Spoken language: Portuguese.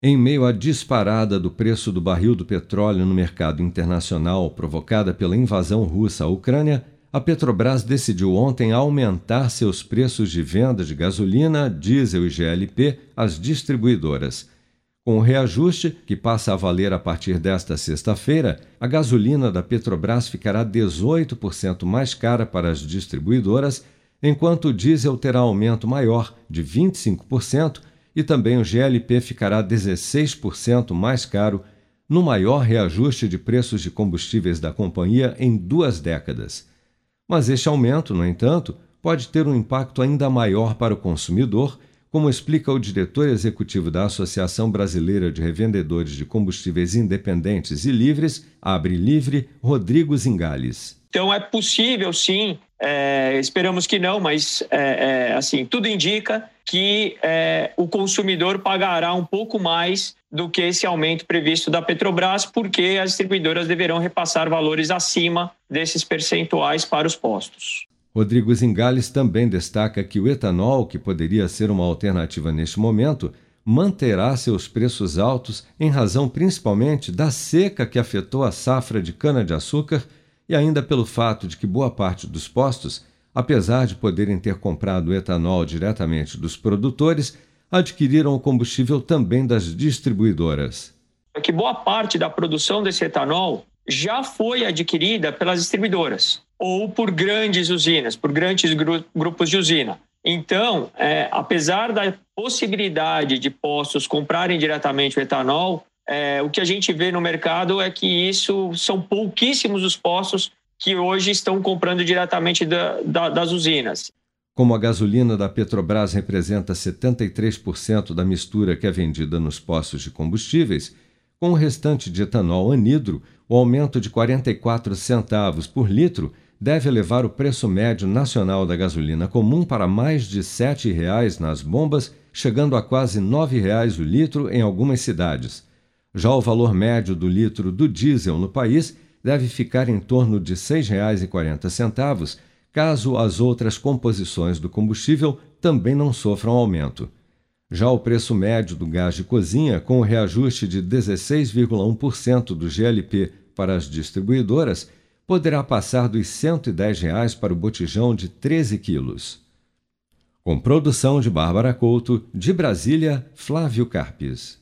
Em meio à disparada do preço do barril do petróleo no mercado internacional provocada pela invasão russa à Ucrânia, a Petrobras decidiu ontem aumentar seus preços de venda de gasolina, diesel e GLP às distribuidoras. Com o reajuste, que passa a valer a partir desta sexta-feira, a gasolina da Petrobras ficará 18% mais cara para as distribuidoras, enquanto o diesel terá aumento maior, de 25%, e também o GLP ficará 16% mais caro, no maior reajuste de preços de combustíveis da companhia em duas décadas. Mas este aumento, no entanto, pode ter um impacto ainda maior para o consumidor, como explica o diretor executivo da Associação Brasileira de Revendedores de Combustíveis Independentes e Livres, Abre Livre, Rodrigo Zingales. Então é possível, sim, é, esperamos que não, mas é, é, assim tudo indica que é, o consumidor pagará um pouco mais do que esse aumento previsto da Petrobras, porque as distribuidoras deverão repassar valores acima desses percentuais para os postos. Rodrigo Zingales também destaca que o etanol, que poderia ser uma alternativa neste momento, manterá seus preços altos em razão principalmente da seca que afetou a safra de cana-de-açúcar e ainda pelo fato de que boa parte dos postos apesar de poderem ter comprado etanol diretamente dos produtores, adquiriram o combustível também das distribuidoras. É que boa parte da produção desse etanol já foi adquirida pelas distribuidoras ou por grandes usinas, por grandes gru grupos de usina. Então, é, apesar da possibilidade de postos comprarem diretamente o etanol, é, o que a gente vê no mercado é que isso são pouquíssimos os postos que hoje estão comprando diretamente da, da, das usinas. Como a gasolina da Petrobras representa 73% da mistura que é vendida nos postos de combustíveis, com o restante de etanol anidro, o aumento de 44 centavos por litro deve elevar o preço médio nacional da gasolina comum para mais de R$ 7,00 nas bombas, chegando a quase R$ 9,00 o litro em algumas cidades. Já o valor médio do litro do diesel no país deve ficar em torno de R$ 6,40, caso as outras composições do combustível também não sofram aumento. Já o preço médio do gás de cozinha, com o reajuste de 16,1% do GLP para as distribuidoras, poderá passar dos 110 reais para o botijão de 13 quilos. Com produção de Bárbara Couto, de Brasília, Flávio Carpes.